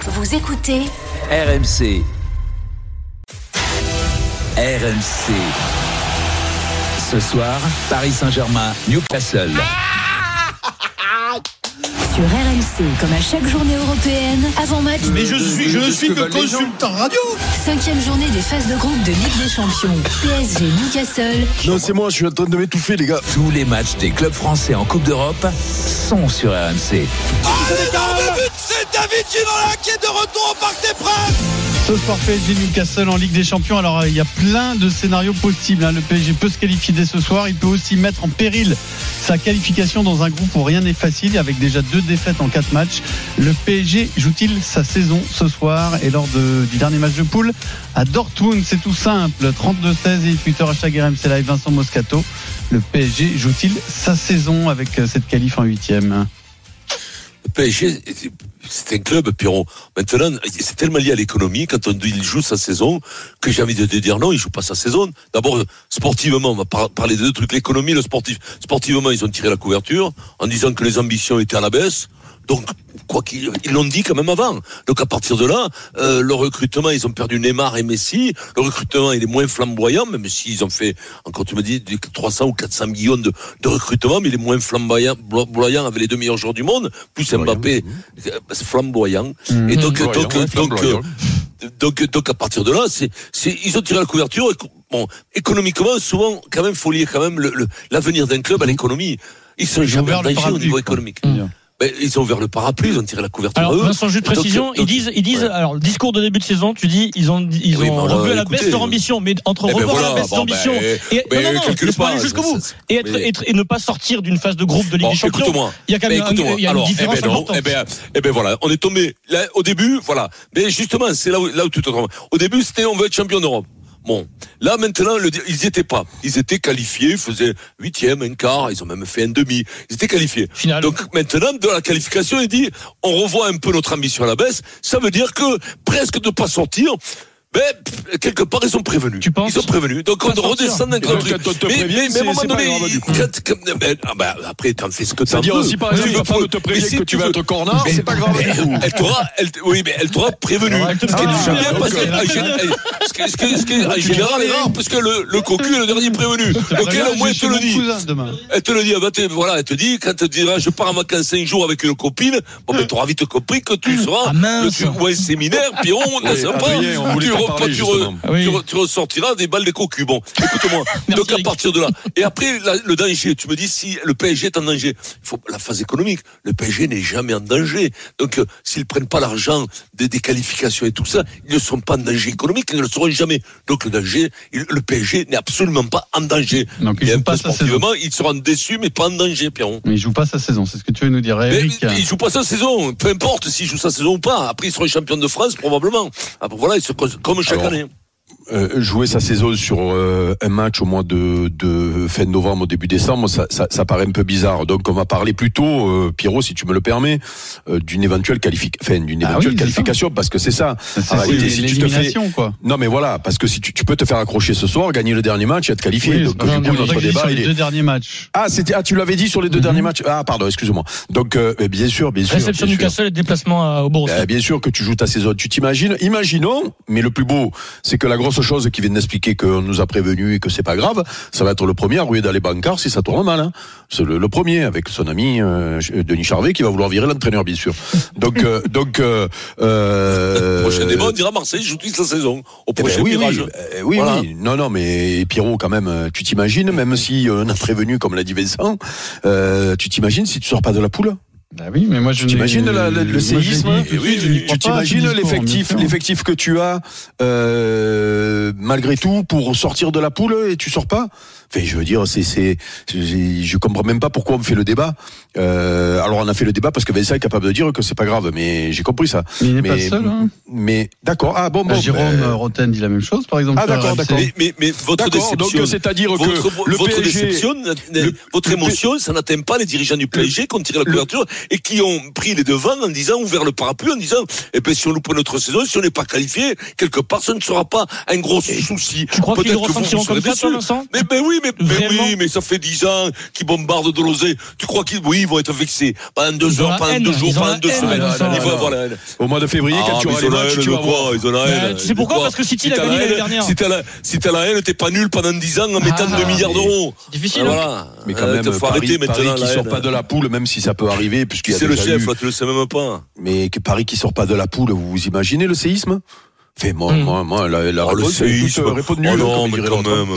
Vous écoutez RMC. RMC. Ce soir, Paris Saint-Germain, Newcastle. sur RMC comme à chaque journée européenne avant match. Mais je suis, je ne suis que consultant radio. Cinquième journée des phases de groupe de Ligue des Champions. PSG Newcastle. Non, c'est moi, je suis en train de m'étouffer, les gars. Tous les matchs des clubs français en Coupe d'Europe sont sur RMC. Ah, le but, c'est David Ginola qui est de retour au Parc des Princes. Ce soir PSG Newcastle en Ligue des Champions. Alors il y a plein de scénarios possibles. hein. Le PSG peut se qualifier dès ce soir. Il peut aussi mettre en péril sa qualification dans un groupe où rien n'est facile, avec déjà deux défaites en quatre matchs. Le PSG joue-t-il sa saison ce soir? Et lors du dernier match de poule à Dortmund C'est tout simple. 32-16 et Twitter hashtag RMC Live Vincent Moscato. Le PSG joue-t-il sa saison avec euh, cette qualif en huitième? PSG, c'est un club, Pierrot. Maintenant, c'est tellement lié à l'économie quand on dit il joue sa saison que j'ai envie de dire non, il joue pas sa saison. D'abord, sportivement, on va par- parler de deux trucs, l'économie, le sportif. Sportivement, ils ont tiré la couverture en disant que les ambitions étaient à la baisse. Donc, quoi qu'ils ils l'ont dit quand même avant. Donc, à partir de là, euh, le recrutement, ils ont perdu Neymar et Messi. Le recrutement, il est moins flamboyant, même s'ils ont fait, encore tu me dis, des 300 ou 400 millions de, de recrutement, mais il est moins flamboyant flamboyant avec les deux meilleurs joueurs du monde, plus Mbappé, euh, c'est flamboyant. Et donc, donc, ouais, donc, euh, donc, donc, à partir de là, c'est, c'est, ils ont tiré la couverture. et, bon, économiquement, souvent, quand même, faut lier quand même le, le- l'avenir d'un club à l'économie. Ils sont ont jamais engagés au niveau économique. Mmh. Ben, ils ont ouvert le parapluie, ils ont tiré la couverture. Alors eux. Vincent, juste précision, donc- ils disent, ils disent, Ouais. alors le discours de début de saison, tu dis, ils ont, ils Oui, ont revu à la écoutez, baisse leur ambition, mais entre eh ben revoir à la baisse bon, d'ambition ben, et mais non, non, non, calcule laisse-moi pas, aller jusqu'au bout ça- et être, mais- être- et ne pas sortir d'une phase de groupe de Ligue Bon, des Champions. Il y a quand même un- y a une différence eh ben non, importante. Eh ben, eh ben voilà, on est tombé là, au début, voilà. Mais justement, c'est là où, là où tout est tombé. Au début, c'était on veut être champion d'Europe. Bon, là maintenant, le, ils y étaient pas. Ils étaient qualifiés, ils faisaient huitième, un quart, ils ont même fait un demi. Ils étaient qualifiés. Donc maintenant, de la qualification, il dit, on revoit un peu notre ambition à la baisse. Ça veut dire que presque de pas sortir. Ben, pff, quelque part, ils sont prévenus. Tu penses Ils sont prévenus. Donc, on redescend d'un grand truc. Mais, mais, mais à un moment donné, ah ben, après, t'en fais ce que t'en veux. aussi, par exemple, Tu ta femme te mais prévient que tu vas veux- être corner, Mais- c'est pas grave. Elle t'aura, oui, mais elle t'aura prévenu. Ce qui est bien parce que, ce général, est rare parce que le, le cocu est le dernier prévenu. Donc, elle, au moins, elle te le dit. Elle te le dit, ah bah, voilà, elle te dit, quand elle te dira, je pars en vacances 5 jours avec une copine, bon, ben, t'auras vite compris que tu seras, Ah, le, tu, ou un séminaire, puis on, n'est-ce pas? Tu, re-. Oui. re- ressortiras des balles des cocus. Bon, écoute-moi. Donc, à partir de là. Et après, la- le danger, tu me dis, si le PSG est en danger, il faut la phase économique. Le PSG n'est jamais en danger. Donc, euh, s'ils prennent pas l'argent des, des qualifications et tout ça, ils ne sont pas en danger économique, ils ne le seront jamais. Donc, le danger, il- le PSG n'est absolument pas en danger. Donc, il joue pas sa saison. sportivement, ils seront déçus, mais pas en danger, Pierron. Mais il joue pas sa saison, c'est ce que tu veux nous dire, Mais Eric. il joue pas sa saison, peu importe s'il joue sa saison ou pas. Après, ils seront champions de France, probablement. Après, voilà, ils se comme chaque Alors, année. Euh, jouer sa saison sur euh, un match au mois de, de fin novembre au début décembre, ça, ça, ça paraît un peu bizarre. Donc on va parler plutôt, euh, Pierrot, si tu me le permets, euh, d'une éventuelle, qualifi- enfin, d'une Ah éventuelle oui, c'est qualification, parce que c'est ça. C'est En réalité, c'est si tu te fais, l'élimination, quoi. non mais voilà, parce que si tu, tu peux te faire accrocher ce soir, gagner le dernier match et être qualifié. Oui, Donc du coup notre débat sur les est. deux derniers matchs. Ah c'était ah tu l'avais dit sur les deux Mhm. derniers matchs. Ah pardon, excuse-moi. Donc bien sûr, bien sûr. Réception bien sûr. Newcastle et déplacement au Borussia. Euh, bien sûr que tu joues ta saison. Tu t'imagines Imaginons, mais le plus beau, c'est que la grosse chose qui vient d'expliquer qu'on nous a prévenu et que c'est pas grave, ça va être le premier à rouiller dans les bancards si ça tourne mal. Hein. C'est le, le premier avec son ami euh, Denis Charvet qui va vouloir virer l'entraîneur, bien sûr. Donc, euh, donc, euh, euh, Prochain débat, on dira Marseille joue toute la saison. Au eh ben prochain oui, virage. oui, euh, oui, Voilà. oui. Non, non, mais Pierrot, quand même, euh, tu t'imagines, même si on a prévenu, comme l'a dit Vincent, euh, tu t'imagines si tu sors pas de la poule? Oui, mais moi je. T'imagines le séisme Eh oui, Tu t'imagines l'effectif que tu as euh, malgré tout pour sortir de la poule et tu sors pas? Enfin, je veux dire, c'est, c'est, je, je comprends même pas pourquoi on fait le débat. Euh, alors, on a fait le débat parce que Vincent est capable de dire que c'est pas grave, mais j'ai compris ça. Mais il n'est pas le seul. Hein. Mais d'accord. Ah bon, bon. Bah, Jérôme ben, Roten dit la même chose, par exemple. Ah, d'accord, d'accord. Mais, mais, mais votre déception, donc c'est-à-dire que votre, le votre PSG déception, le- votre le- émotion, ça n'atteint pas les dirigeants du PSG qui ont tiré la le- couverture et qui ont pris les devants en disant, ouvert le parapluie en disant, eh ben, si on loupe notre saison, si on n'est pas qualifié, quelque part, ce ne sera pas un gros souci. Tu crois qu'ils le que vous, ressentiront comme ça. Vincent? Mais ben oui, mais, mais oui, mais ça fait dix ans qu'ils bombardent de l'osée. Tu crois qu'ils, oui, ils vont être vexés pendant deux Ils heures, pendant deux jours, pendant deux semaines. Vincent. Ils vont avoir la haine. Au mois de février, quand Ah, tu mais auras ils les ont la matchs, haine tu de vas quoi voir. Ils ont la Mais haine. tu sais pourquoi Parce que City Si l'a t'as gagné la l'année haine- dernière. Si t'as la, haine, t'es pas nul pendant 10 ans en mettant Ah, 2 milliards d'euros. C'est difficile. Ah, hein. voilà. Mais quand même, faut Paris, arrêter Paris maintenant qui sort pas de la poule, même si ça peut arriver, puisqu'il y a C'est le chef, tu le sais même pas. Mais que Paris qui sort pas de la poule, vous vous imaginez le séisme? Fait moi, Hmm. moi, moi, la, la Oh, le réponse, c'est séisme. toute, euh, réponse Oh nulle, non, comme mais quand même.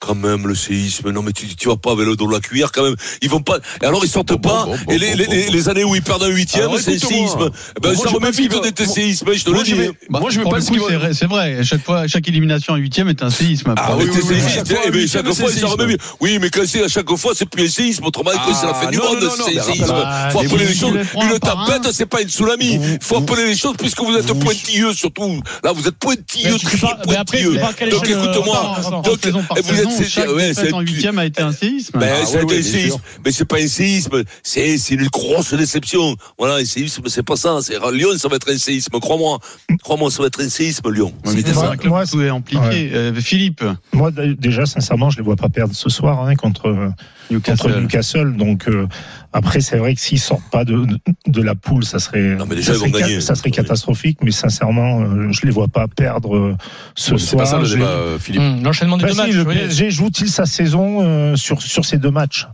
Quand même, le séisme. Non, mais tu, tu vas pas avec le dos de la cuillère, quand même. Ils vont pas. Et alors, ils sortent Bon, pas. bon, bon, et les, bon, les, bon, les, années où ils perdent un huitième, c'est séisme. Ben, Moi, ça remet vite va- des séismes, je te le Moi, je dis. vais, moi, je vais pas le coup, c'est vrai- c'est vrai. À chaque fois, chaque élimination en huitième est un séisme. Ah oui, oui, oui, oui, chaque fois, Eh fois, ça séisme. remet vite. Oui, mais quand c'est à chaque fois, c'est plus un séisme. Autrement, que c'est la fin Ah, du monde, non, non, c'est un séisme. Faut Mais appeler les choses. Une tempête, un. c'est pas une tsunami. Faut appeler les choses puisque vous êtes pointilleux, surtout. Là, vous êtes pointilleux, très pointilleux. à Donc, écoute-moi. Donc, vous êtes, chaque ouais, défaite c'est- en huitième a été un séisme. Ben, Ah un séisme. sûr. Mais c'est pas un séisme. C'est, une grosse déception. Voilà, un séisme, c'est pas ça. C'est, Lyon, ça va être un séisme. Crois-moi. Crois-moi, ça va être un séisme, Lyon. Ouais, C'est un club Moi, tout est amplifié. Euh, Philippe, Moi, déjà, sincèrement, je les vois pas perdre ce soir hein, contre, contre Newcastle. Newcastle. Donc, euh, après, c'est vrai que s'ils sortent pas de, de, de la poule, ça serait, Non, mais déjà, ça serait, ca- gagner. ça serait catastrophique. Mais sincèrement, euh, je les vois pas perdre euh, ce C'est pas soir. ça le débat, euh, Philippe. Hum, L'enchaînement des Bah deux si, matchs. le. PSG joue-t-il sa saison euh, sur, sur ces deux matchs?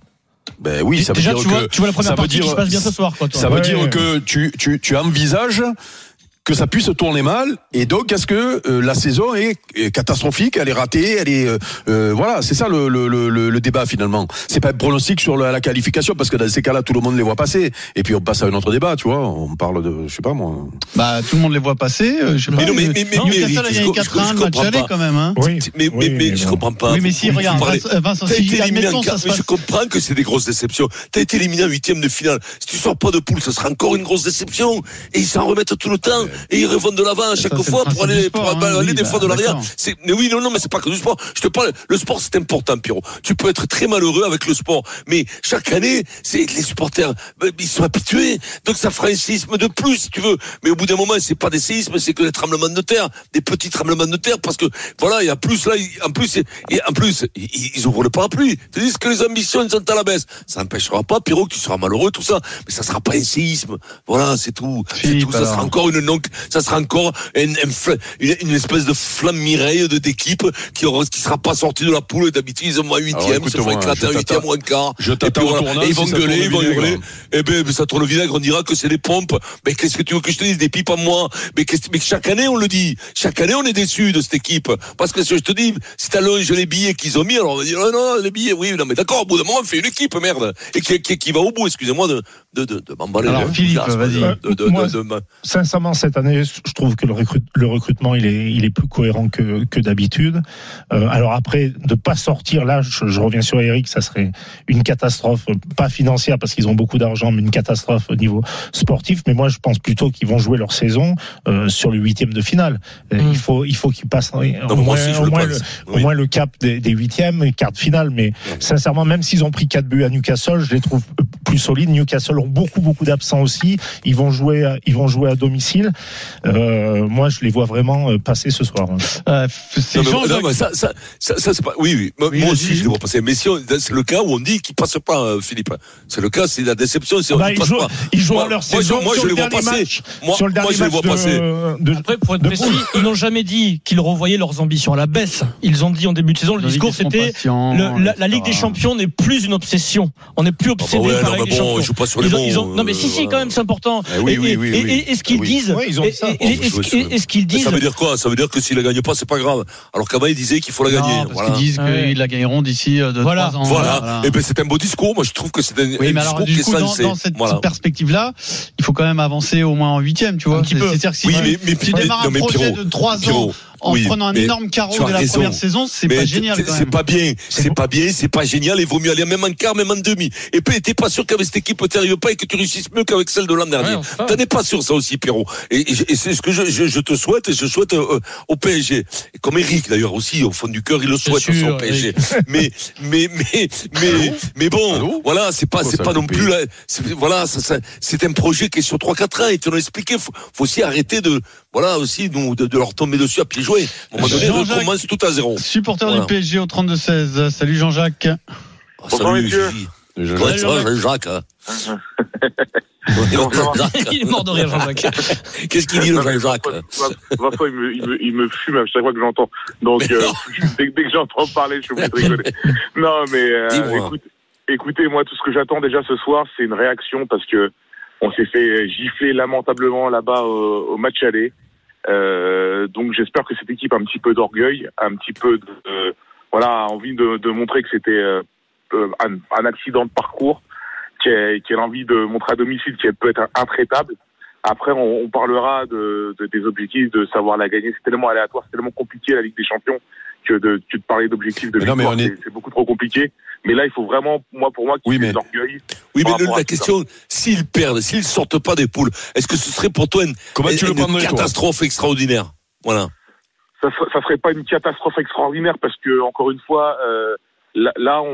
Ben oui, ça veut Déjà, dire tu vois, que tu vois la première ça partie qui dire- se passe bien ce soir. Quoi, toi. ça veut Ouais. dire que tu, tu, tu envisages que ça puisse tourner mal et donc est-ce que euh, la saison est, est catastrophique elle est ratée elle est euh, euh, voilà c'est ça le, le, le, le débat finalement c'est pas un pronostic sur la, la qualification parce que dans ces cas-là tout le monde les voit passer et puis on passe à un autre débat tu vois on parle de je sais pas moi Bah, tout le monde les voit passer. euh, Je sais Mais pas. non, mais- euh, mais- mais- mais- a gagné je- je- 4-1 je le match comprends aller pas. quand même. Hein. Oui, Mais, mais, mais, je comprends pas. Oui, mais si, regarde, Vincent, admettons ça se mais je comprends que c'est des grosses déceptions. T'as été éliminé en huitième de finale. Si tu sors pas de poule, ce sera encore une grosse déception. Et ils s'en remettent tout le temps. Et ils revendent de l'avant à chaque fois pour aller, sport, pour hein, aller oui, bah, fois de l'arrière. mais oui, non, non, mais c'est pas que du sport. Je te parle, le sport c'est important, Pierrot. Tu peux être très malheureux avec le sport. Mais chaque année, c'est les supporters, ben, ils sont habitués. Donc ça fera un séisme de plus, si tu veux. Mais au bout d'un moment, c'est pas des séismes, c'est que des tremblements de terre, des petits tremblements de terre, parce que, voilà, il y a plus là, en plus, et en plus, ils, ils ouvrent le parapluie. Ils disent que les ambitions elles sont à la baisse. Ça n'empêchera pas, Pierrot, que tu seras malheureux, tout ça. Mais ça sera pas un séisme. Voilà, c'est tout. C'est tout. Ça sera alors. encore une, non, ça sera encore une, espèce de flamme mireille de d'équipe qui aura, qui sera pas sortie de la poule. D'habitude, ils ont moins huitième, ça écoute-moi, fera éclater je un huitième ou un quart. je Et t'attends puis au voilà. tournant, Et ils vont gueuler, ils vont hurler. Eh ben, ça tourne le vinaigre, on dira que c'est des pompes. Mais qu'est-ce que tu veux que je te dise? Des pipes en moi. Mais qu'est-ce, mais chaque année, on le dit. Chaque année, on est déçu de cette équipe. Parce que si je te dis, si t'allonges les billets qu'ils ont mis, alors on va dire, oh non, les billets, oui, non, mais d'accord, au bout d'un moment, on fait une équipe, merde. Et qui, qui, qui va au bout, excusez-moi de, de, de, de m'emballer. Alors, le Philippe, vas-y. De, de, de, Moi, de- de- Sincèrement, cette année, je trouve que le, recrut- le recrutement, il est, il est plus cohérent que, que d'habitude. Euh, alors après, de pas sortir là, je, je reviens sur Eric, ça serait une catastrophe, euh, pas financière parce qu'ils ont beaucoup d'argent, mais une catastrophe au niveau sportif. Mais moi, je pense plutôt qu'ils vont jouer leur saison euh, sur le huitième de finale. Euh, Mm. Il faut, il faut qu'ils passent oui, au, moins, aussi, au, le moins le, au Oui. moins le cap des, des huitièmes, quart de finale. Mais sincèrement, même s'ils ont pris quatre buts à Newcastle, je les trouve plus solides. Newcastle ont beaucoup, beaucoup d'absents aussi. Ils vont jouer, ils vont jouer à domicile. Euh, moi, je les vois vraiment euh, passer ce soir. hein. Euh, c'est Non, mais- Jean-Jacques- non, mais ça, ça, ça, ça, c'est pas. Oui, oui. Moi, Oui, moi vas-y. aussi, je les vois passer. Mais si on- c'est le cas où on dit qu'ils passent pas, euh, Philippe. C'est le cas, c'est la déception. C'est Bah, ils jouent, pas. ils jouent Moi- leur moi, saison je- moi, sur je le les vois passer. match. Moi, sur le moi, dernier je les match vois passer. de, de- Après, pour être de précis, poule. ils n'ont jamais dit qu'ils revoyaient leurs ambitions à la baisse. Ils ont dit en début de saison, le discours c'était la, Ligue des Champions n'est plus une obsession. On n'est plus Ah bah obsédé par non, la mais Ligue des Champions. non mais si si quand même c'est important. Oui, et, ce qu'ils disent, ils ont et, dit ça. Oh, ce qu'ils- disent, Ça veut dire quoi? Ça veut dire que s'ils la gagnent pas, c'est pas grave. Alors qu'avant, ils disaient qu'il faut la gagner. Non, parce Voilà. qu'ils disent Ouais. qu'ils la gagneront d'ici euh, deux, Voilà. trois ans. Voilà. Et ben c'est un beau discours. Moi, je trouve que c'est un, Oui, un mais discours qui est coup, dans, sensé. dans cette Voilà. perspective-là, il faut quand même avencer au moins en huitième, tu vois. C'est-à-dire que si Oui, tu, mais- mais tu Pierrot- démarres un projet de trois ans Pierrot, en Oui, prenant un énorme carreau de la raison. première saison, c'est pas génial. C'est pas bien, c'est pas bien, c'est pas génial. Il vaut mieux aller même en quart, même en demi. Et puis t'es pas sûr qu'avec cette équipe t'arrives pas et que tu réussisses mieux qu'avec celle de l'an dernier. T'en es pas sûr ça aussi, Pierrot. Et, et- et c'est ce que je, je- je te souhaite et je souhaite euh, au PSG. Et comme Eric d'ailleurs aussi, au fond du cœur, il le souhaite sûr, aussi au PSG. Mais mais mais mais mais bon, Allô voilà, c'est pas c'est pas non plus là. Voilà, ça, ça- c'est un projet qui est sur 3-4 ans. Et tu l'as expliqué. Faut, faut aussi arrêter de voilà aussi nous, de, de leur tomber dessus à pieds joués. À un moment donné, on recommence tout à zéro. Supporter Voilà. du PSG au 32-16. Salut Jean-Jacques. Oh, Bonsoir, salut, messieurs. Gigi. Je- Ouais, Salut, ça va, Jean-Jacques. Jean-Jacques. hein. Jean-Jacques. Il est mort de rire, Jean-Jacques. Qu'est-ce qu'il dit le Jean-Jacques Vincent, Vincent, il me, il, me, il me fume à chaque fois que j'entends. Donc, euh, dès, dès que j'entends parler, je suis obligé de rigoler. Non, mais euh, écoute, écoutez, moi, tout ce que j'attends déjà ce soir, c'est une réaction parce que on s'est fait gifler lamentablement là-bas au, au match aller. Euh, donc, j'espère que cette équipe a un petit peu d'orgueil, un petit peu de, euh, voilà, a envie de, de montrer que c'était euh, euh, un, un accident de parcours, qu'elle qu'elle a envie de montrer à domicile qu'elle peut être intraitable. Après, on, on parlera de, de- des objectifs, de savoir la gagner. C'est tellement aléatoire, c'est tellement compliqué la Ligue des Champions que de, que de parler d'objectifs de Mais victoire, c'est beaucoup trop compliqué. Mais là, il faut vraiment, moi, pour moi, qu'il Oui, mais- de l'orgueil. Oui, mais le- la question, s'ils perdent, s'ils sortent pas des poules, est-ce que ce serait pour toi une, Comment tu le une prendrais, toi catastrophe extraordinaire? Voilà. ça, ça serait pas une catastrophe extraordinaire parce que encore une fois, euh, là, là, on,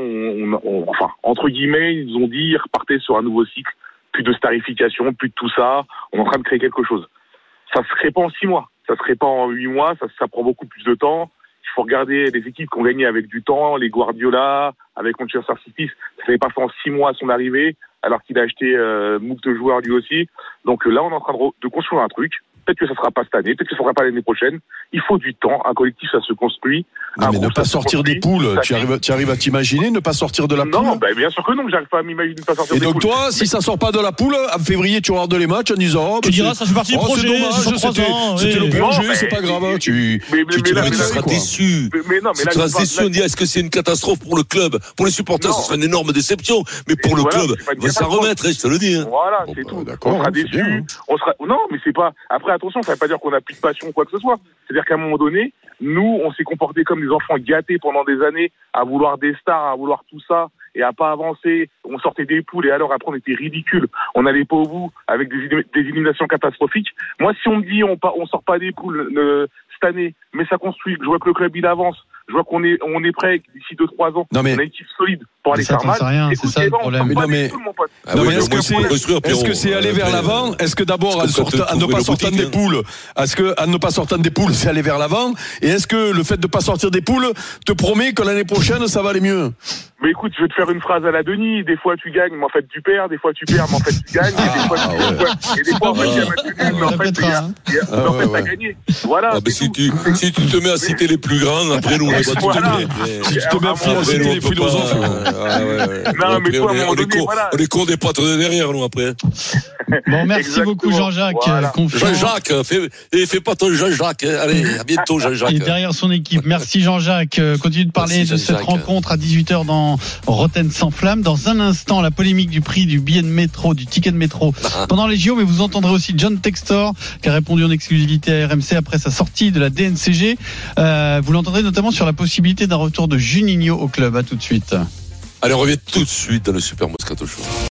on- on- enfin entre guillemets, ils ont dit ils repartaient sur un nouveau cycle, plus de starification, plus de tout ça. On est en train de créer quelque chose. Ça se crée pas en six mois, ça se crée pas en huit mois, ça, ça prend beaucoup plus de temps. Faut regarder les équipes qui ont gagné avec du temps, les Guardiola, avec Manchester City, ça n'avait pas fait en six mois à son arrivée, alors qu'il a acheté euh, de joueurs lui aussi. Donc euh, là, on est en train de, de construire un truc. Peut-être que ça sera pas cette année, peut-être que ça sera pas l'année prochaine. Il faut du temps. Un collectif, ça se construit. Non, mais ne pas sortir des poules, tu arrives, tu arrives à t'imaginer ne pas sortir de la poule Non, bah, bien sûr que non, que j'arrive pas à m'imaginer de pas sortir Et des donc poules. toi, si ça sort pas de la poule, en février, tu regardes les matchs en disant oh, Tu bah, diras, ça fait partie du oh, projet, c'est dommage, c'est sur trois c'était oui. le projet, c'est pas grave. hein, Tu, Mais- mais- tu, mais tu là, vas mais tu seras déçu. Mais, non, mais on dit, est-ce que c'est une catastrophe pour le club Pour les supporters, ce serait une énorme déception. Mais pour le club, il va s'en remettre, hein, je te le dis. hein. Voilà, c'est bah, tout. On sera. On sera. Non, mais c'est pas. Après, attention, ça veut pas dire qu'on a plus de passion ou quoi que ce soit. C'est-à-dire qu'à un moment donné, nous, on s'est comporté comme des enfants gâtés pendant des années, à vouloir des stars, à vouloir tout ça, et à pas avancer. On sortait des poules, et alors après, on était ridicule. On n'allait pas au bout avec des, des catastrophiques. Moi, si on me dit on, on sort pas des poules cette année, mais ça construit, je vois que le club il avance, je vois qu'on est, on est prêt d'ici 2-3 ans. Non, mais- On a une équipe solide pour aller faire mal. c'est ça, le problème. non, mais-. Ah Non, mais est-ce que c'est- construire, Est-ce Pierrot. que c'est aller vers l'avant Est-ce que d'abord, en ne pas boutique, des poules, est-ce que en ne pas sortant des poules, c'est aller vers l'avant Et est-ce que le fait de ne pas sortir des poules te promet que l'année prochaine, ça va aller mieux Mais écoute, je vais te faire une phrase à la Denis. Des fois tu gagnes, mais en fait tu perds. Des fois tu perds, mais en fait tu gagnes. Et des fois, tu- Ah, ouais. et des fois en fait il y a match nul, mais en fait, t'as gagné. Voilà. Mais c'est si tu, si tu te mets à citer les plus grands, après nous, Mais tout voilà. donner. Si tu te mets à Ah, citer les philosophes. Non, mais toi, on est- moment on est donné, con- voilà. on est con des pattes de derrière, nous, après. Bon, merci beaucoup Jean-Jacques. Confiant. Jean-Jacques, fais, eh, fais pas ton Jean-Jacques. hein. Allez, à bientôt, Et Jean-Jacques. derrière son équipe. Merci Jean-Jacques. Euh, Continue de parler de cette rencontre à 18h dans Rotten sans flamme. Dans un instant, la polémique du prix du billet de métro, du ticket de métro Ah. pendant les JO. Mais vous entendrez aussi John Textor qui a répondu en exclusivité à RMC après sa sortie de la DNCG. Euh, vous l'entendrez notamment sur la possibilité d'un retour de Juninho au club. À tout de suite. Allez, on revient tout de suite dans le Super Moscato Show.